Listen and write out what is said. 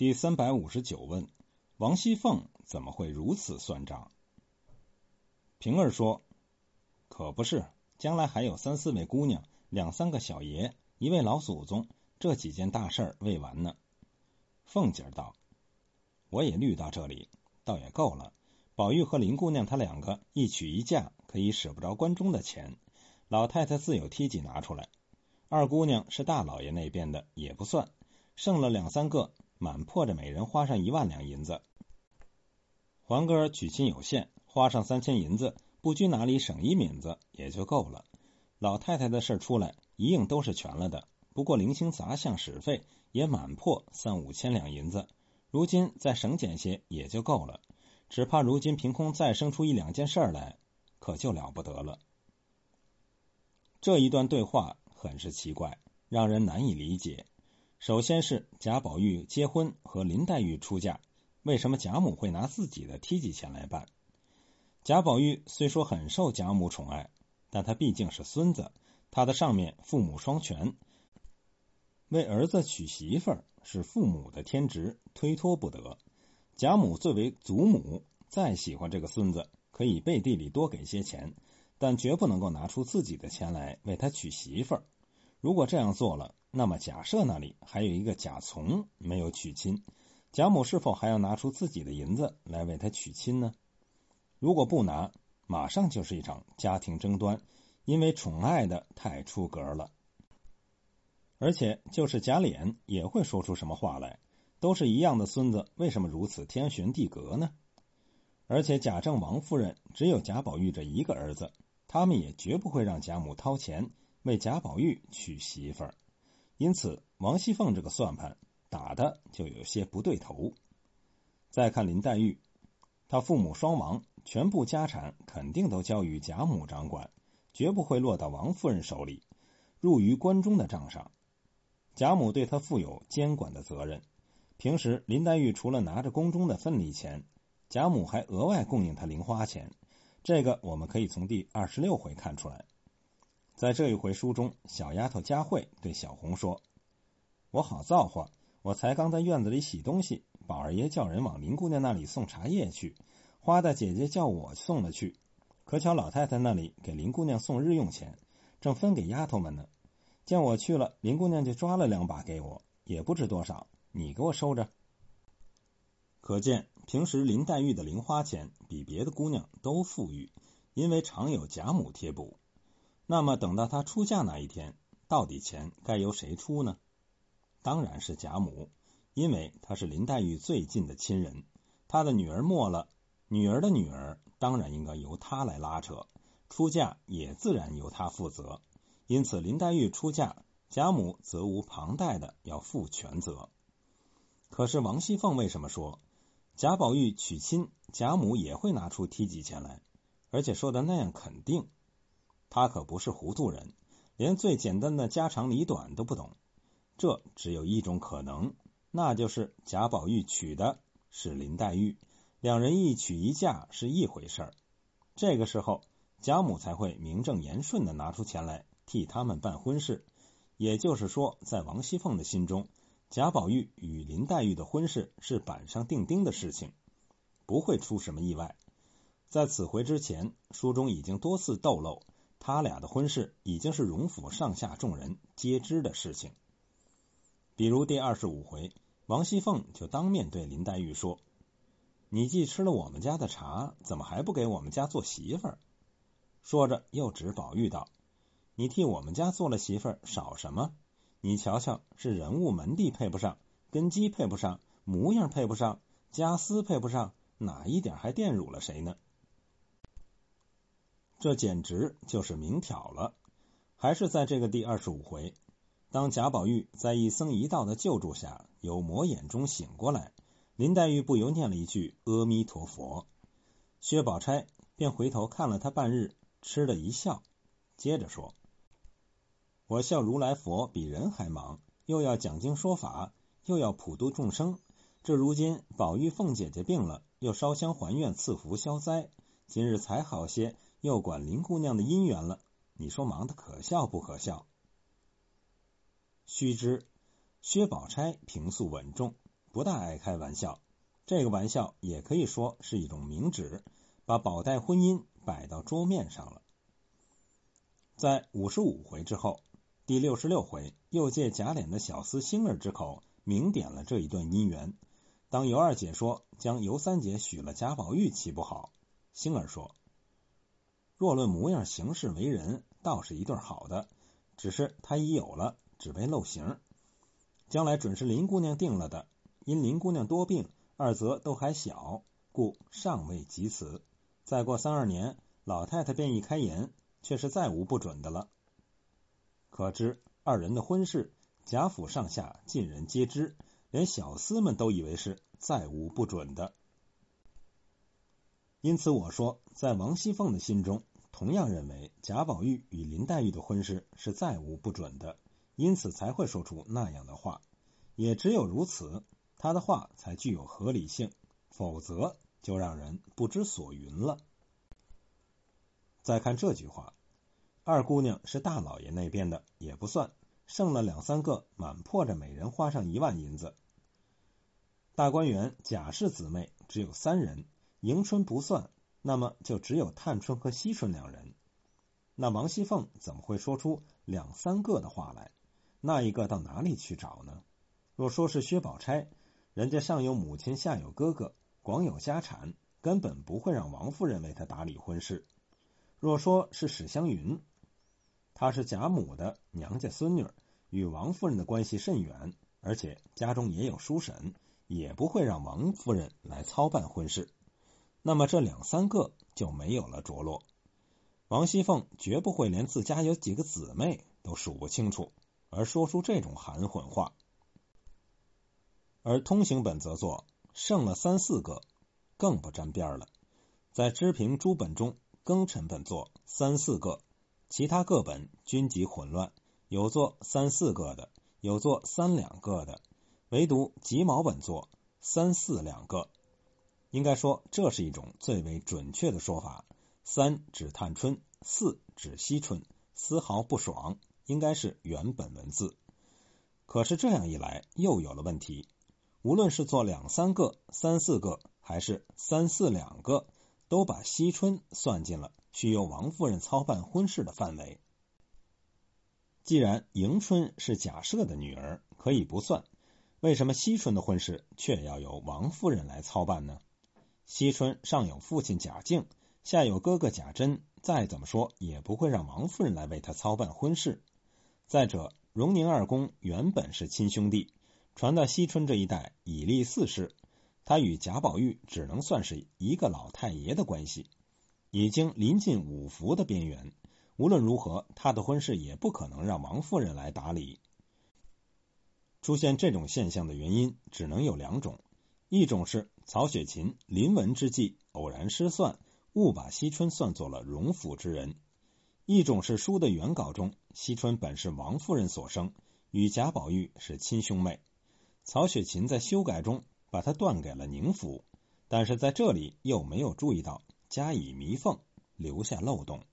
第三百五十九问：王熙凤怎么会如此算账？平儿说：“可不是，将来还有三四位姑娘，两三个小爷，一位老祖宗，这几件大事儿未完呢。”凤姐道：“我也虑到这里，倒也够了。宝玉和林姑娘她两个一娶一嫁，可以使不着关中的钱，老太太自有梯级拿出来。二姑娘是大老爷那边的，也不算，剩了两三个。”满破着每人花上一万两银子，环哥儿娶亲有限，花上三千银子，不拘哪里省一敏子也就够了。老太太的事出来，一应都是全了的。不过零星杂项使费也满破三五千两银子，如今再省减些也就够了。只怕如今凭空再生出一两件事来，可就了不得了。这一段对话很是奇怪，让人难以理解。首先是贾宝玉结婚和林黛玉出嫁，为什么贾母会拿自己的梯级钱来办？贾宝玉虽说很受贾母宠爱，但他毕竟是孙子，他的上面父母双全，为儿子娶媳妇是父母的天职，推脱不得。贾母作为祖母，再喜欢这个孙子，可以背地里多给些钱，但绝不能够拿出自己的钱来为他娶媳妇。如果这样做了，那么贾赦那里还有一个贾从没有娶亲，贾母是否还要拿出自己的银子来为他娶亲呢？如果不拿，马上就是一场家庭争端，因为宠爱的太出格了。而且就是贾琏也会说出什么话来，都是一样的孙子，为什么如此天旋地隔呢？而且贾政、王夫人只有贾宝玉这一个儿子，他们也绝不会让贾母掏钱。为贾宝玉娶媳妇儿，因此王熙凤这个算盘打的就有些不对头。再看林黛玉，她父母双亡，全部家产肯定都交于贾母掌管，绝不会落到王夫人手里，入于关中的账上。贾母对她负有监管的责任。平时林黛玉除了拿着宫中的份例钱，贾母还额外供应她零花钱。这个我们可以从第二十六回看出来。在这一回书中，小丫头佳慧对小红说：“我好造化，我才刚在院子里洗东西，宝二爷叫人往林姑娘那里送茶叶去，花大姐姐叫我送了去，可巧老太太那里给林姑娘送日用钱，正分给丫头们呢。见我去了，林姑娘就抓了两把给我，也不知多少，你给我收着。可见平时林黛玉的零花钱比别的姑娘都富裕，因为常有贾母贴补。”那么等到她出嫁那一天，到底钱该由谁出呢？当然是贾母，因为她是林黛玉最近的亲人。她的女儿没了，女儿的女儿当然应该由她来拉扯，出嫁也自然由她负责。因此，林黛玉出嫁，贾母责无旁贷的要负全责。可是王熙凤为什么说贾宝玉娶亲，贾母也会拿出梯级钱来，而且说的那样肯定？他可不是糊涂人，连最简单的家长里短都不懂。这只有一种可能，那就是贾宝玉娶的是林黛玉，两人一娶一嫁是一回事儿。这个时候，贾母才会名正言顺的拿出钱来替他们办婚事。也就是说，在王熙凤的心中，贾宝玉与林黛玉的婚事是板上钉钉的事情，不会出什么意外。在此回之前，书中已经多次透露。他俩的婚事已经是荣府上下众人皆知的事情。比如第二十五回，王熙凤就当面对林黛玉说：“你既吃了我们家的茶，怎么还不给我们家做媳妇儿？”说着又指宝玉道：“你替我们家做了媳妇儿，少什么？你瞧瞧，是人物门第配不上，根基配不上，模样配不上，家私配不上，哪一点还玷辱了谁呢？”这简直就是明挑了！还是在这个第二十五回，当贾宝玉在一僧一道的救助下，由魔眼中醒过来，林黛玉不由念了一句“阿弥陀佛”，薛宝钗便回头看了他半日，吃的一笑，接着说：“我笑如来佛比人还忙，又要讲经说法，又要普度众生。这如今宝玉凤姐姐病了，又烧香还愿赐福消灾，今日才好些。”又管林姑娘的姻缘了，你说忙的可笑不可笑？须知薛宝钗平素稳重，不大爱开玩笑，这个玩笑也可以说是一种明指，把宝黛婚姻摆到桌面上了。在五十五回之后，第六十六回又借贾琏的小厮星儿之口明点了这一段姻缘。当尤二姐说将尤三姐许了贾宝玉，岂不好？星儿说：“若论模样行事为人，倒是一对好的，只是他已有了，只为露形。将来准是林姑娘定了的，因林姑娘多病，二则都还小，故尚未及此。再过三二年，老太太便一开言。”却是再无不准的了。可知二人的婚事，贾府上下尽人皆知，连小厮们都以为是再无不准的。因此我说，在王熙凤的心中，同样认为贾宝玉与林黛玉的婚事是再无不准的，因此才会说出那样的话。也只有如此，他的话才具有合理性，否则就让人不知所云了。再看这句话，二姑娘是大老爷那边的，也不算，剩了两三个，满破着每人花上一万银子。大观园贾氏姊妹只有三人，迎春不算，那么就只有探春和惜春两人。那王熙凤怎么会说出两三个的话来？那一个到哪里去找呢？若说是薛宝钗，人家上有母亲，下有哥哥，广有家产，根本不会让王夫人为他打理婚事。若说是史湘云，她是贾母的娘家孙女，与王夫人的关系甚远，而且家中也有叔婶，也不会让王夫人来操办婚事。那么这两三个就没有了着落。王熙凤绝不会连自家有几个姊妹都数不清楚，而说出这种含混话。而通行本则作剩了三四个，更不沾边了。在支平诸本中。庚辰本作三四个，其他各本均极混乱，有作三四个的，有作三两个的，唯独己卯本作三四两个。应该说，这是一种最为准确的说法。三指探春，四指惜春，丝毫不爽，应该是原本文字。可是这样一来，又有了问题。无论是做两三个、三四个，还是三四两个。都把惜春算进了需由王夫人操办婚事的范围。既然迎春是贾赦的女儿，可以不算，为什么惜春的婚事却要由王夫人来操办呢？惜春上有父亲贾敬，下有哥哥贾珍，再怎么说也不会让王夫人来为他操办婚事。再者，荣宁二公原本是亲兄弟，传到惜春这一代已立四世。他与贾宝玉只能算是一个老太爷的关系，已经临近五福的边缘。无论如何，他的婚事也不可能让王夫人来打理。出现这种现象的原因只能有两种：一种是曹雪芹临文之际偶然失算，误把惜春算作了荣府之人；一种是书的原稿中，惜春本是王夫人所生，与贾宝玉是亲兄妹。曹雪芹在修改中。把他断给了宁府，但是在这里又没有注意到加以弥缝，留下漏洞。